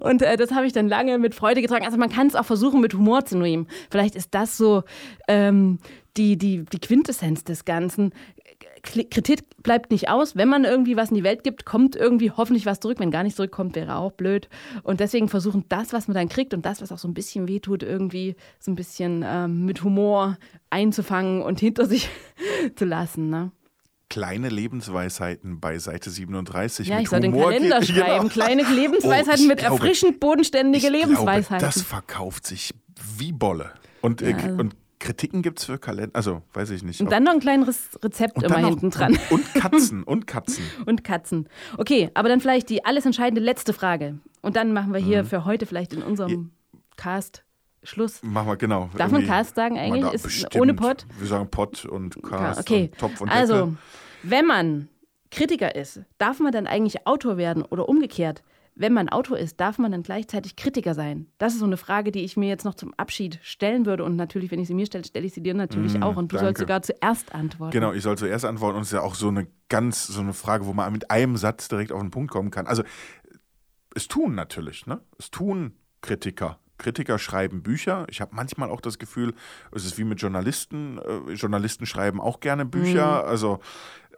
Und äh, das habe ich dann lange mit Freude getragen. Also man kann es auch versuchen, mit Humor zu nehmen. Vielleicht ist das so ähm, die, die, die Quintessenz des Ganzen. Kritik bleibt nicht aus. Wenn man irgendwie was in die Welt gibt, kommt irgendwie hoffentlich was zurück. Wenn gar nichts zurückkommt, wäre auch blöd. Und deswegen versuchen das, was man dann kriegt und das, was auch so ein bisschen wehtut, irgendwie so ein bisschen ähm, mit Humor einzufangen und hinter sich zu lassen. Ne? Kleine Lebensweisheiten bei Seite 37. Ja, ich soll Humor den Kalender geht, schreiben. Genau. Kleine Lebensweisheiten oh, mit glaube, erfrischend bodenständige Lebensweisheiten. Glaube, das verkauft sich wie Bolle. Und, äh, ja. äh, und Kritiken gibt es für Kalender, also weiß ich nicht. Und dann noch ein kleines Rezept immer noch, hinten dran. Und, und Katzen, und Katzen. und Katzen. Okay, aber dann vielleicht die alles entscheidende letzte Frage. Und dann machen wir hier mhm. für heute vielleicht in unserem Cast Schluss. Machen wir, genau. Darf man Cast sagen eigentlich? Ist bestimmt. ohne Pot? Wir sagen Pot und Cast okay. und Topf und Also, Deckel. Wenn man Kritiker ist, darf man dann eigentlich Autor werden oder umgekehrt? Wenn man Autor ist, darf man dann gleichzeitig Kritiker sein? Das ist so eine Frage, die ich mir jetzt noch zum Abschied stellen würde. Und natürlich, wenn ich sie mir stelle, stelle ich sie dir natürlich mm, auch. Und du danke. sollst sogar zuerst antworten. Genau, ich soll zuerst antworten. Und es ist ja auch so eine ganz, so eine Frage, wo man mit einem Satz direkt auf den Punkt kommen kann. Also, es tun natürlich, ne? Es tun Kritiker. Kritiker schreiben Bücher. Ich habe manchmal auch das Gefühl, es ist wie mit Journalisten. Äh, Journalisten schreiben auch gerne Bücher. Mhm. Also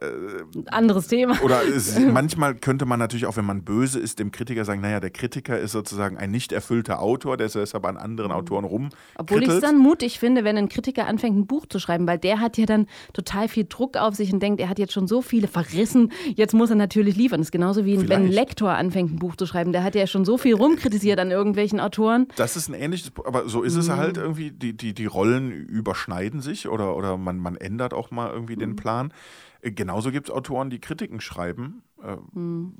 äh, anderes Thema. Oder es, manchmal könnte man natürlich auch, wenn man böse ist, dem Kritiker sagen, naja, der Kritiker ist sozusagen ein nicht erfüllter Autor, der ist deshalb an anderen Autoren rum. Obwohl ich es dann mutig finde, wenn ein Kritiker anfängt, ein Buch zu schreiben, weil der hat ja dann total viel Druck auf sich und denkt, er hat jetzt schon so viele verrissen, jetzt muss er natürlich liefern. Das ist genauso wie Vielleicht. wenn ein Lektor anfängt, ein Buch zu schreiben. Der hat ja schon so viel rumkritisiert an irgendwelchen Autoren. Das ist ein ähnliches, aber so ist es mhm. halt irgendwie, die, die, die Rollen überschneiden sich oder, oder man, man ändert auch mal irgendwie mhm. den Plan. Äh, genauso gibt es Autoren, die Kritiken schreiben. Hm.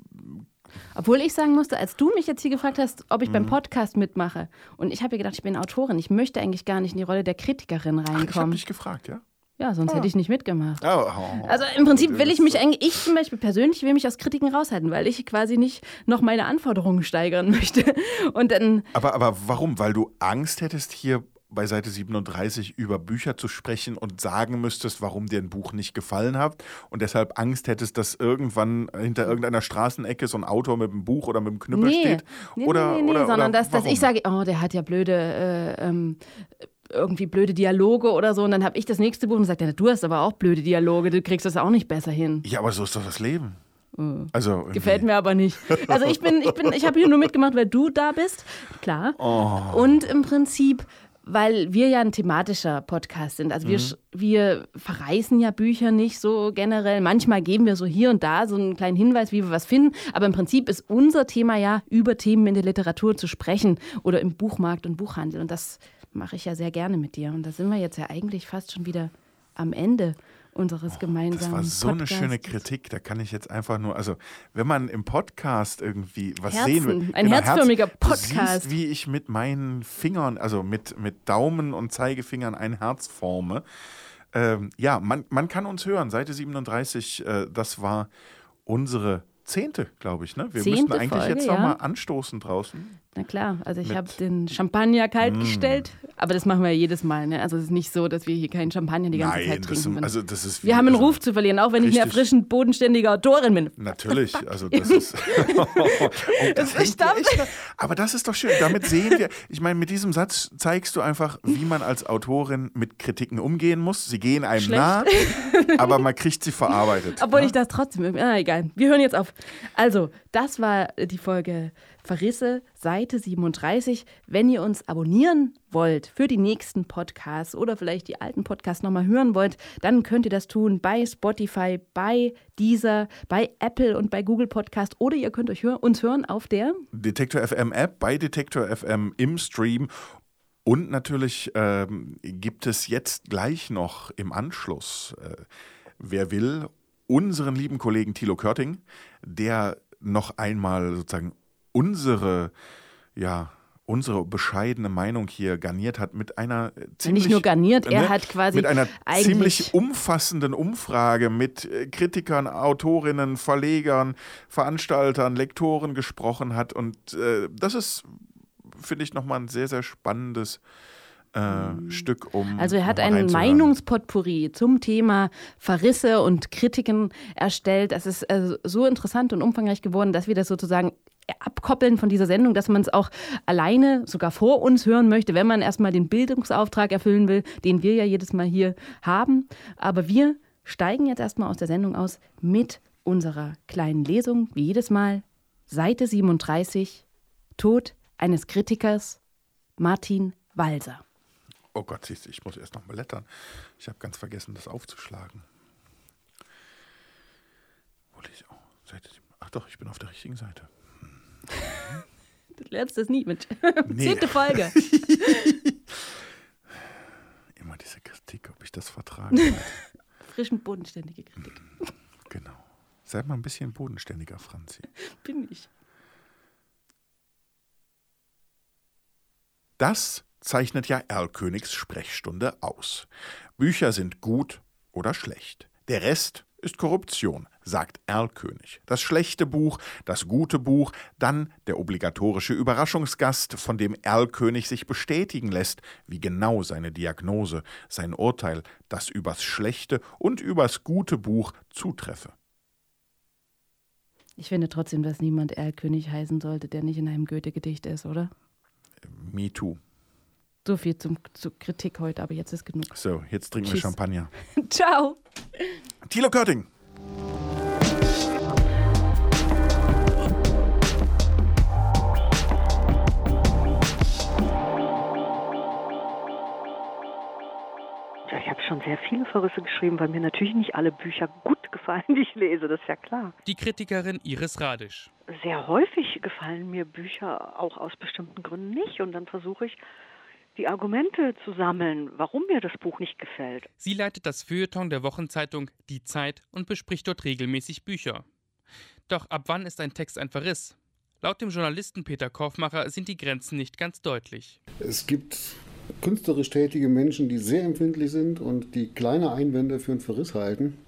Obwohl ich sagen musste, als du mich jetzt hier gefragt hast, ob ich mhm. beim Podcast mitmache, und ich habe gedacht, ich bin Autorin, ich möchte eigentlich gar nicht in die Rolle der Kritikerin reinkommen. Ach, ich habe dich gefragt, ja? Ja, sonst ah. hätte ich nicht mitgemacht. Oh, oh, also im Prinzip will ich mich eigentlich, ich zum Beispiel persönlich will mich aus Kritiken raushalten, weil ich quasi nicht noch meine Anforderungen steigern möchte. Und dann. Aber, aber warum? Weil du Angst hättest, hier bei Seite 37 über Bücher zu sprechen und sagen müsstest, warum dir ein Buch nicht gefallen hat und deshalb Angst hättest, dass irgendwann hinter irgendeiner Straßenecke so ein Autor mit einem Buch oder mit einem Knüppel nee. steht? Nee, oder, nee, nee, oder, sondern oder dass, dass ich sage, oh, der hat ja blöde äh, ähm, irgendwie blöde Dialoge oder so und dann habe ich das nächste Buch und sage, ja, du hast aber auch blöde Dialoge, du kriegst das auch nicht besser hin. Ja, aber so ist doch das Leben. Äh, also Gefällt mir aber nicht. Also ich bin, ich bin, ich habe hier nur mitgemacht, weil du da bist, klar. Oh. Und im Prinzip weil wir ja ein thematischer Podcast sind. Also wir, mhm. wir verreißen ja Bücher nicht so generell. Manchmal geben wir so hier und da so einen kleinen Hinweis, wie wir was finden. Aber im Prinzip ist unser Thema ja, über Themen in der Literatur zu sprechen oder im Buchmarkt und Buchhandel. Und das mache ich ja sehr gerne mit dir. Und da sind wir jetzt ja eigentlich fast schon wieder am Ende unseres oh, gemeinsamen Das war so Podcasts. eine schöne Kritik. Da kann ich jetzt einfach nur, also wenn man im Podcast irgendwie was Herzen, sehen will. Ein genau, herzförmiger Podcast. Du siehst, wie ich mit meinen Fingern, also mit, mit Daumen und Zeigefingern ein Herz forme. Ähm, ja, man, man kann uns hören. Seite 37, äh, das war unsere zehnte, glaube ich. Ne? Wir Zehnte müssten eigentlich Folge, jetzt ja. nochmal anstoßen draußen. Na klar, also ich habe den Champagner kalt mm. gestellt, aber das machen wir ja jedes Mal. Ne? Also es ist nicht so, dass wir hier keinen Champagner die ganze Nein, Zeit trinken. Ist, also das ist wir haben einen also Ruf zu verlieren, auch wenn richtig. ich eine erfrischend bodenständige Autorin bin. Natürlich, also das ist. oh, das aber das ist doch schön. Damit sehen wir, ich meine, mit diesem Satz zeigst du einfach, wie man als Autorin mit Kritiken umgehen muss. Sie gehen einem Schlecht. nah, aber man kriegt sie verarbeitet. Obwohl ne? ich das trotzdem. Ah, egal. Wir hören jetzt auf. Also, das war die Folge Verrisse, Seite 37. Wenn ihr uns abonnieren wollt für die nächsten Podcasts oder vielleicht die alten Podcasts nochmal hören wollt, dann könnt ihr das tun bei Spotify, bei Deezer, bei Apple und bei Google Podcast oder ihr könnt euch hör uns hören auf der Detektor FM App, bei Detektor FM im Stream und natürlich ähm, gibt es jetzt gleich noch im Anschluss, äh, wer will, unseren lieben Kollegen Thilo Körting, der noch einmal sozusagen unsere, ja, unsere bescheidene Meinung hier garniert hat mit einer ziemlich, nicht nur garniert, er ne, hat quasi mit einer ziemlich umfassenden Umfrage mit äh, Kritikern, Autorinnen, Verlegern, Veranstaltern, Lektoren gesprochen hat. Und äh, das ist finde ich nochmal ein sehr sehr spannendes äh, mhm. Stück um. Also er hat ein Meinungspotpourri zum Thema Verrisse und Kritiken erstellt. Das ist äh, so interessant und umfangreich geworden, dass wir das sozusagen abkoppeln von dieser Sendung, dass man es auch alleine sogar vor uns hören möchte, wenn man erstmal den Bildungsauftrag erfüllen will, den wir ja jedes Mal hier haben. Aber wir steigen jetzt erstmal aus der Sendung aus mit unserer kleinen Lesung, wie jedes Mal. Seite 37, Tod eines Kritikers, Martin Walser. Oh Gott, siehst du, ich muss erst noch mal blättern. Ich habe ganz vergessen, das aufzuschlagen. Ach doch, ich bin auf der richtigen Seite. Du lernst das nie mit. Nee. Zehnte Folge. Immer diese Kritik, ob ich das vertragen werde. Frischen, bodenständige Kritik. Genau. Sei mal ein bisschen bodenständiger, Franzi. Bin ich. Das zeichnet ja Erlkönigs Sprechstunde aus. Bücher sind gut oder schlecht. Der Rest ist Korruption, sagt Erlkönig. Das schlechte Buch, das gute Buch, dann der obligatorische Überraschungsgast, von dem Erlkönig sich bestätigen lässt, wie genau seine Diagnose, sein Urteil, das übers schlechte und übers gute Buch zutreffe. Ich finde trotzdem, dass niemand Erlkönig heißen sollte, der nicht in einem Goethe-Gedicht ist, oder? Me too. So viel zum, zur Kritik heute, aber jetzt ist genug. So, jetzt trinken wir Champagner. Ciao. Thilo Körting. Ja, ich habe schon sehr viele Verrisse geschrieben, weil mir natürlich nicht alle Bücher gut gefallen, die ich lese, das ist ja klar. Die Kritikerin Iris Radisch. Sehr häufig gefallen mir Bücher auch aus bestimmten Gründen nicht und dann versuche ich die Argumente zu sammeln, warum mir das Buch nicht gefällt. Sie leitet das Feuilleton der Wochenzeitung Die Zeit und bespricht dort regelmäßig Bücher. Doch ab wann ist ein Text ein Verriss? Laut dem Journalisten Peter Korfmacher sind die Grenzen nicht ganz deutlich. Es gibt künstlerisch tätige Menschen, die sehr empfindlich sind und die kleine Einwände für einen Verriss halten.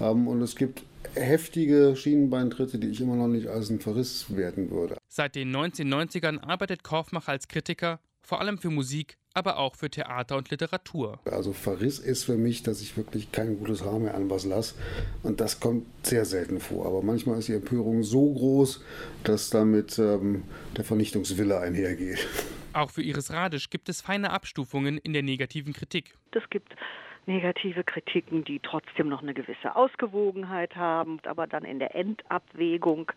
Ähm, und es gibt heftige Schienenbeintritte, die ich immer noch nicht als einen Verriss werten würde. Seit den 1990ern arbeitet Korfmacher als Kritiker vor allem für Musik, aber auch für Theater und Literatur. Also Verriss ist für mich, dass ich wirklich kein gutes Haar mehr an was lasse. Und das kommt sehr selten vor. Aber manchmal ist die Empörung so groß, dass damit ähm, der Vernichtungswille einhergeht. Auch für Iris Radisch gibt es feine Abstufungen in der negativen Kritik. Es gibt negative Kritiken, die trotzdem noch eine gewisse Ausgewogenheit haben, aber dann in der Endabwägung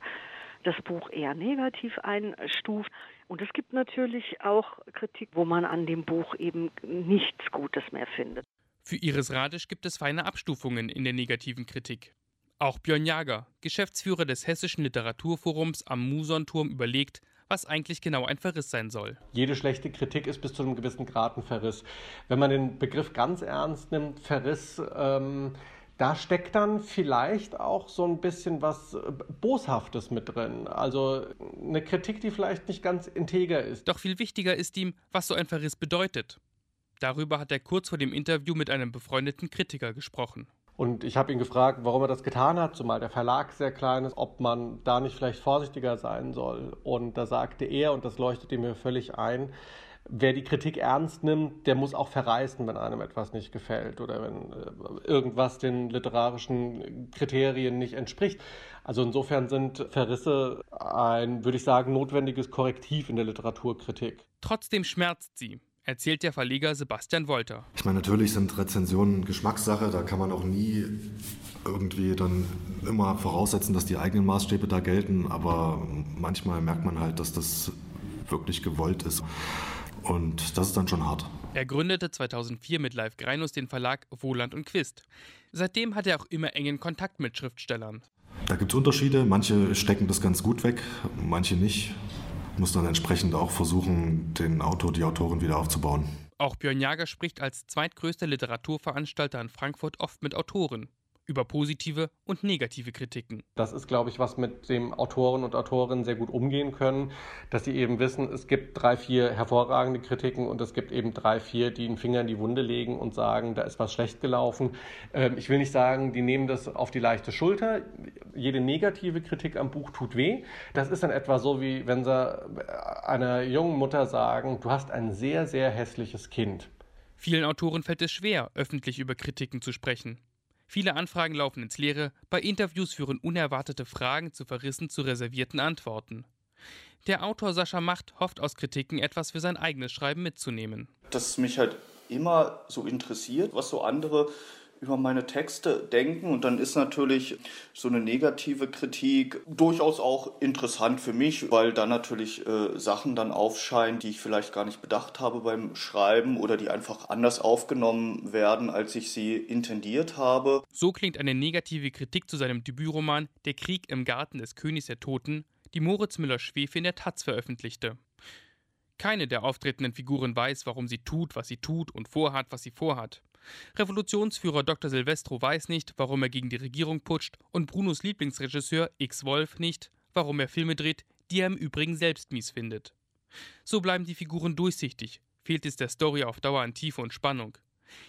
das Buch eher negativ einstuft. Und es gibt natürlich auch Kritik, wo man an dem Buch eben nichts Gutes mehr findet. Für Iris Radisch gibt es feine Abstufungen in der negativen Kritik. Auch Björn Jager, Geschäftsführer des Hessischen Literaturforums am Musonturm, überlegt, was eigentlich genau ein Verriss sein soll. Jede schlechte Kritik ist bis zu einem gewissen Grad ein Verriss. Wenn man den Begriff ganz ernst nimmt, Verriss, ähm, da steckt dann vielleicht auch so ein bisschen was äh, Boshaftes mit drin. Also eine Kritik, die vielleicht nicht ganz integer ist. Doch viel wichtiger ist ihm, was so ein Verriss bedeutet. Darüber hat er kurz vor dem Interview mit einem befreundeten Kritiker gesprochen. Und ich habe ihn gefragt, warum er das getan hat, zumal der Verlag sehr klein ist, ob man da nicht vielleicht vorsichtiger sein soll. Und da sagte er, und das leuchtete mir völlig ein, wer die Kritik ernst nimmt, der muss auch verreißen, wenn einem etwas nicht gefällt oder wenn äh, irgendwas den literarischen Kriterien nicht entspricht. Also insofern sind Verrisse ein, würde ich sagen, notwendiges Korrektiv in der Literaturkritik. Trotzdem schmerzt sie erzählt der Verleger Sebastian Wolter. Ich meine, natürlich sind Rezensionen Geschmackssache, da kann man auch nie irgendwie dann immer voraussetzen, dass die eigenen Maßstäbe da gelten, aber manchmal merkt man halt, dass das wirklich gewollt ist. Und das ist dann schon hart. Er gründete 2004 mit Live Greinus den Verlag Wohland und Quist. Seitdem hat er auch immer engen Kontakt mit Schriftstellern. Da gibt es Unterschiede. Manche stecken das ganz gut weg, manche nicht muss dann entsprechend auch versuchen, den Autor, die Autorin wieder aufzubauen. Auch Björn Jager spricht als zweitgrößter Literaturveranstalter in Frankfurt oft mit Autoren über positive und negative Kritiken. Das ist, glaube ich, was mit dem Autoren und Autorinnen sehr gut umgehen können, dass sie eben wissen, es gibt drei, vier hervorragende Kritiken und es gibt eben drei, vier, die den Finger in die Wunde legen und sagen, da ist was schlecht gelaufen. Ähm, ich will nicht sagen, die nehmen das auf die leichte Schulter. Jede negative Kritik am Buch tut weh. Das ist dann etwa so, wie wenn sie einer jungen Mutter sagen, du hast ein sehr, sehr hässliches Kind. Vielen Autoren fällt es schwer, öffentlich über Kritiken zu sprechen. Viele Anfragen laufen ins Leere, bei Interviews führen unerwartete Fragen zu Verrissen zu reservierten Antworten. Der Autor Sascha Macht hofft aus Kritiken etwas für sein eigenes Schreiben mitzunehmen. Dass mich halt immer so interessiert, was so andere über meine Texte denken. Und dann ist natürlich so eine negative Kritik durchaus auch interessant für mich, weil da natürlich äh, Sachen dann aufscheinen, die ich vielleicht gar nicht bedacht habe beim Schreiben oder die einfach anders aufgenommen werden, als ich sie intendiert habe. So klingt eine negative Kritik zu seinem Debütroman Der Krieg im Garten des Königs der Toten, die Moritz Müller-Schwefe in der Taz veröffentlichte. Keine der auftretenden Figuren weiß, warum sie tut, was sie tut und vorhat, was sie vorhat. Revolutionsführer Dr. Silvestro weiß nicht, warum er gegen die Regierung putscht und Brunos Lieblingsregisseur X Wolf nicht, warum er Filme dreht, die er im Übrigen selbst mies findet. So bleiben die Figuren durchsichtig, fehlt es der Story auf Dauer an Tiefe und Spannung.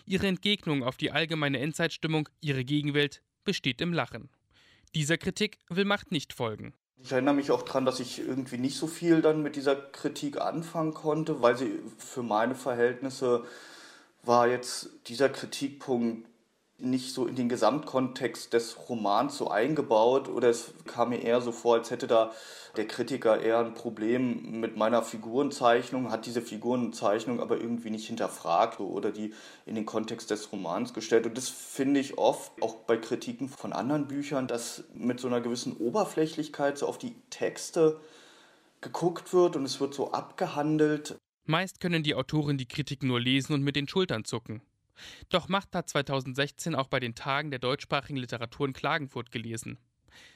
Ihre Entgegnung auf die allgemeine Endzeitstimmung, ihre Gegenwelt, besteht im Lachen. Dieser Kritik will Macht nicht folgen. Ich erinnere mich auch daran, dass ich irgendwie nicht so viel dann mit dieser Kritik anfangen konnte, weil sie für meine Verhältnisse war jetzt dieser Kritikpunkt nicht so in den Gesamtkontext des Romans so eingebaut oder es kam mir eher so vor, als hätte da der Kritiker eher ein Problem mit meiner Figurenzeichnung, hat diese Figurenzeichnung aber irgendwie nicht hinterfragt oder die in den Kontext des Romans gestellt. Und das finde ich oft, auch bei Kritiken von anderen Büchern, dass mit so einer gewissen Oberflächlichkeit so auf die Texte geguckt wird und es wird so abgehandelt. Meist können die Autoren die Kritik nur lesen und mit den Schultern zucken. Doch Macht hat 2016 auch bei den Tagen der deutschsprachigen Literatur in Klagenfurt gelesen.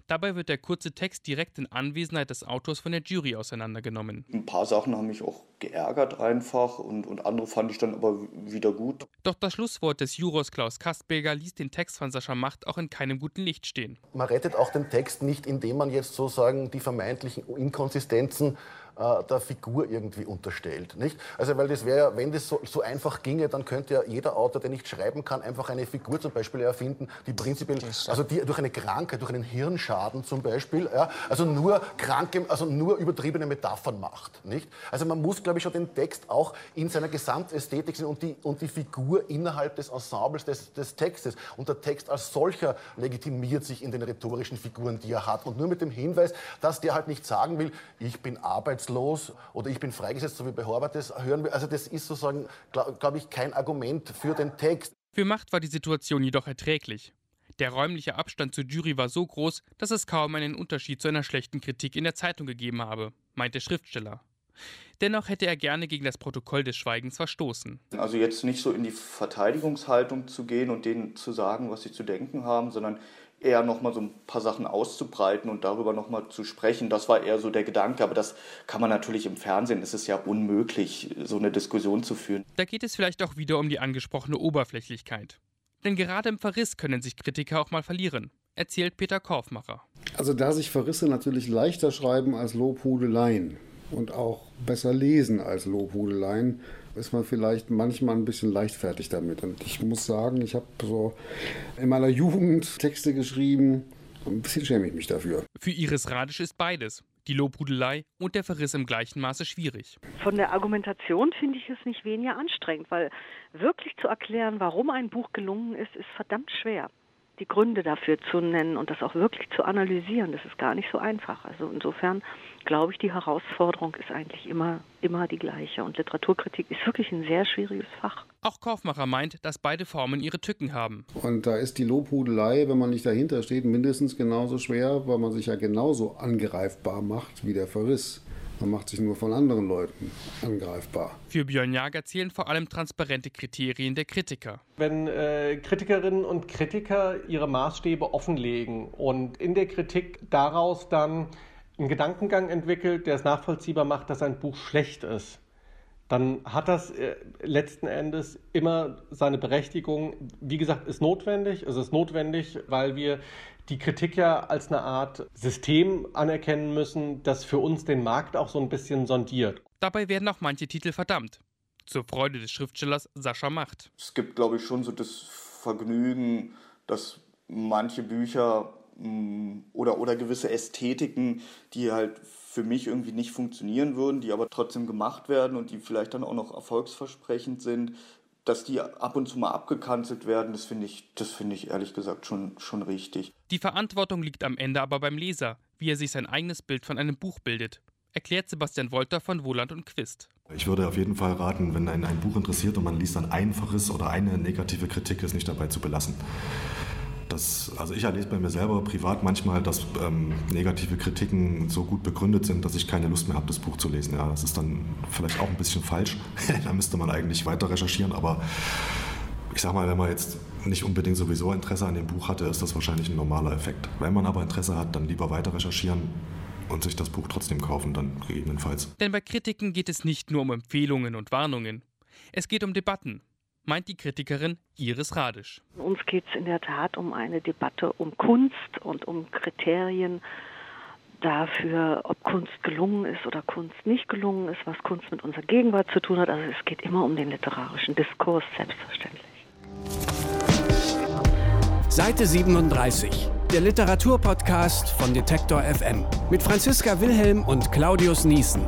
Dabei wird der kurze Text direkt in Anwesenheit des Autors von der Jury auseinandergenommen. Ein paar Sachen haben mich auch geärgert einfach und, und andere fand ich dann aber wieder gut. Doch das Schlusswort des Jurors Klaus Kastberger ließ den Text von Sascha Macht auch in keinem guten Licht stehen. Man rettet auch den Text nicht, indem man jetzt sozusagen die vermeintlichen Inkonsistenzen äh, der Figur irgendwie unterstellt. Nicht? Also weil das wäre ja, wenn das so, so, einfach ginge, dann könnte ja jeder Autor, der nicht schreiben kann, einfach eine Figur zum Beispiel erfinden, die prinzipiell, also die durch eine Krankheit, durch einen Hirnschaden zum Beispiel, ja, also nur kranke, also nur übertriebene Metaphern macht. Nicht? Also man muss, glaube ich, schon den Text auch in seiner Gesamtästhetik sehen und die, und die Figur innerhalb des Ensembles des, des Textes. Und der Text als solcher legitimiert sich in den rhetorischen Figuren, die er hat. Und nur mit dem Hinweis, dass der halt nicht sagen will, ich bin arbeitslos, arbeitslos oder ich bin freigesetzt, so wie bei Horvath das hören wir. Also das ist sozusagen, glaube glaub ich, kein Argument für den Text. Für Macht war die Situation jedoch erträglich. Der räumliche Abstand zur Jury war so groß, dass es kaum einen Unterschied zu einer schlechten Kritik in der Zeitung gegeben habe, meint der Schriftsteller. Dennoch hätte er gerne gegen das Protokoll des Schweigens verstoßen. Also jetzt nicht so in die Verteidigungshaltung zu gehen und denen zu sagen, was sie zu denken haben, sondern eher nochmal so ein paar Sachen auszubreiten und darüber nochmal zu sprechen. Das war eher so der Gedanke, aber das kann man natürlich im Fernsehen, es ist ja unmöglich, so eine Diskussion zu führen. Da geht es vielleicht auch wieder um die angesprochene Oberflächlichkeit. Denn gerade im Verriss können sich Kritiker auch mal verlieren, erzählt Peter Korfmacher. Also da sich Verrisse natürlich leichter schreiben als Lobhudeleien und auch besser lesen als Lobhudeleien, ist man vielleicht manchmal ein bisschen leichtfertig damit. Und ich muss sagen, ich habe so in meiner Jugend Texte geschrieben, ein bisschen schäme ich mich dafür. Für Iris Radisch ist beides, die Lobhudelei und der Verriss im gleichen Maße schwierig. Von der Argumentation finde ich es nicht weniger anstrengend, weil wirklich zu erklären, warum ein Buch gelungen ist, ist verdammt schwer die Gründe dafür zu nennen und das auch wirklich zu analysieren, das ist gar nicht so einfach. Also insofern glaube ich, die Herausforderung ist eigentlich immer, immer die gleiche. Und Literaturkritik ist wirklich ein sehr schwieriges Fach. Auch Kaufmacher meint, dass beide Formen ihre Tücken haben. Und da ist die Lobhudelei, wenn man nicht dahinter steht, mindestens genauso schwer, weil man sich ja genauso angreifbar macht wie der Verriss. Man macht sich nur von anderen Leuten angreifbar. Für Björn Jager zählen vor allem transparente Kriterien der Kritiker. Wenn äh, Kritikerinnen und Kritiker ihre Maßstäbe offenlegen und in der Kritik daraus dann einen Gedankengang entwickelt, der es nachvollziehbar macht, dass ein Buch schlecht ist, dann hat das äh, letzten Endes immer seine Berechtigung. Wie gesagt, ist notwendig. Es ist notwendig, weil wir die Kritik ja als eine Art System anerkennen müssen, das für uns den Markt auch so ein bisschen sondiert. Dabei werden auch manche Titel verdammt. Zur Freude des Schriftstellers Sascha Macht. Es gibt, glaube ich, schon so das Vergnügen, dass manche Bücher mm, oder, oder gewisse Ästhetiken, die halt für mich irgendwie nicht funktionieren würden, die aber trotzdem gemacht werden und die vielleicht dann auch noch erfolgsversprechend sind, dass die ab und zu mal abgekanzelt werden, das finde ich, das finde ich ehrlich gesagt schon, schon richtig. Die Verantwortung liegt am Ende aber beim Leser, wie er sich sein eigenes Bild von einem Buch bildet, erklärt Sebastian Wolter von Wohland und Quist. Ich würde auf jeden Fall raten, wenn ein, ein Buch interessiert und man liest ein einfaches oder eine negative Kritik, es nicht dabei zu belassen. Das, also ich erlebe bei mir selber privat manchmal, dass ähm, negative Kritiken so gut begründet sind, dass ich keine Lust mehr habe, das Buch zu lesen. Ja, das ist dann vielleicht auch ein bisschen falsch. da müsste man eigentlich weiter recherchieren, aber ich sag mal, wenn man jetzt nicht unbedingt sowieso Interesse an dem Buch hatte, ist das wahrscheinlich ein normaler Effekt. Wenn man aber Interesse hat, dann lieber weiter recherchieren und sich das Buch trotzdem kaufen, dann gegebenenfalls. Denn bei Kritiken geht es nicht nur um Empfehlungen und Warnungen. Es geht um Debatten, meint die Kritikerin Iris Radisch. Uns geht es in der Tat um eine Debatte um Kunst und um Kriterien dafür, ob Kunst gelungen ist oder Kunst nicht gelungen ist, was Kunst mit unserer Gegenwart zu tun hat. Also es geht immer um den literarischen Diskurs, selbstverständlich. Seite 37, der Literaturpodcast von Detektor FM mit Franziska Wilhelm und Claudius Niesen.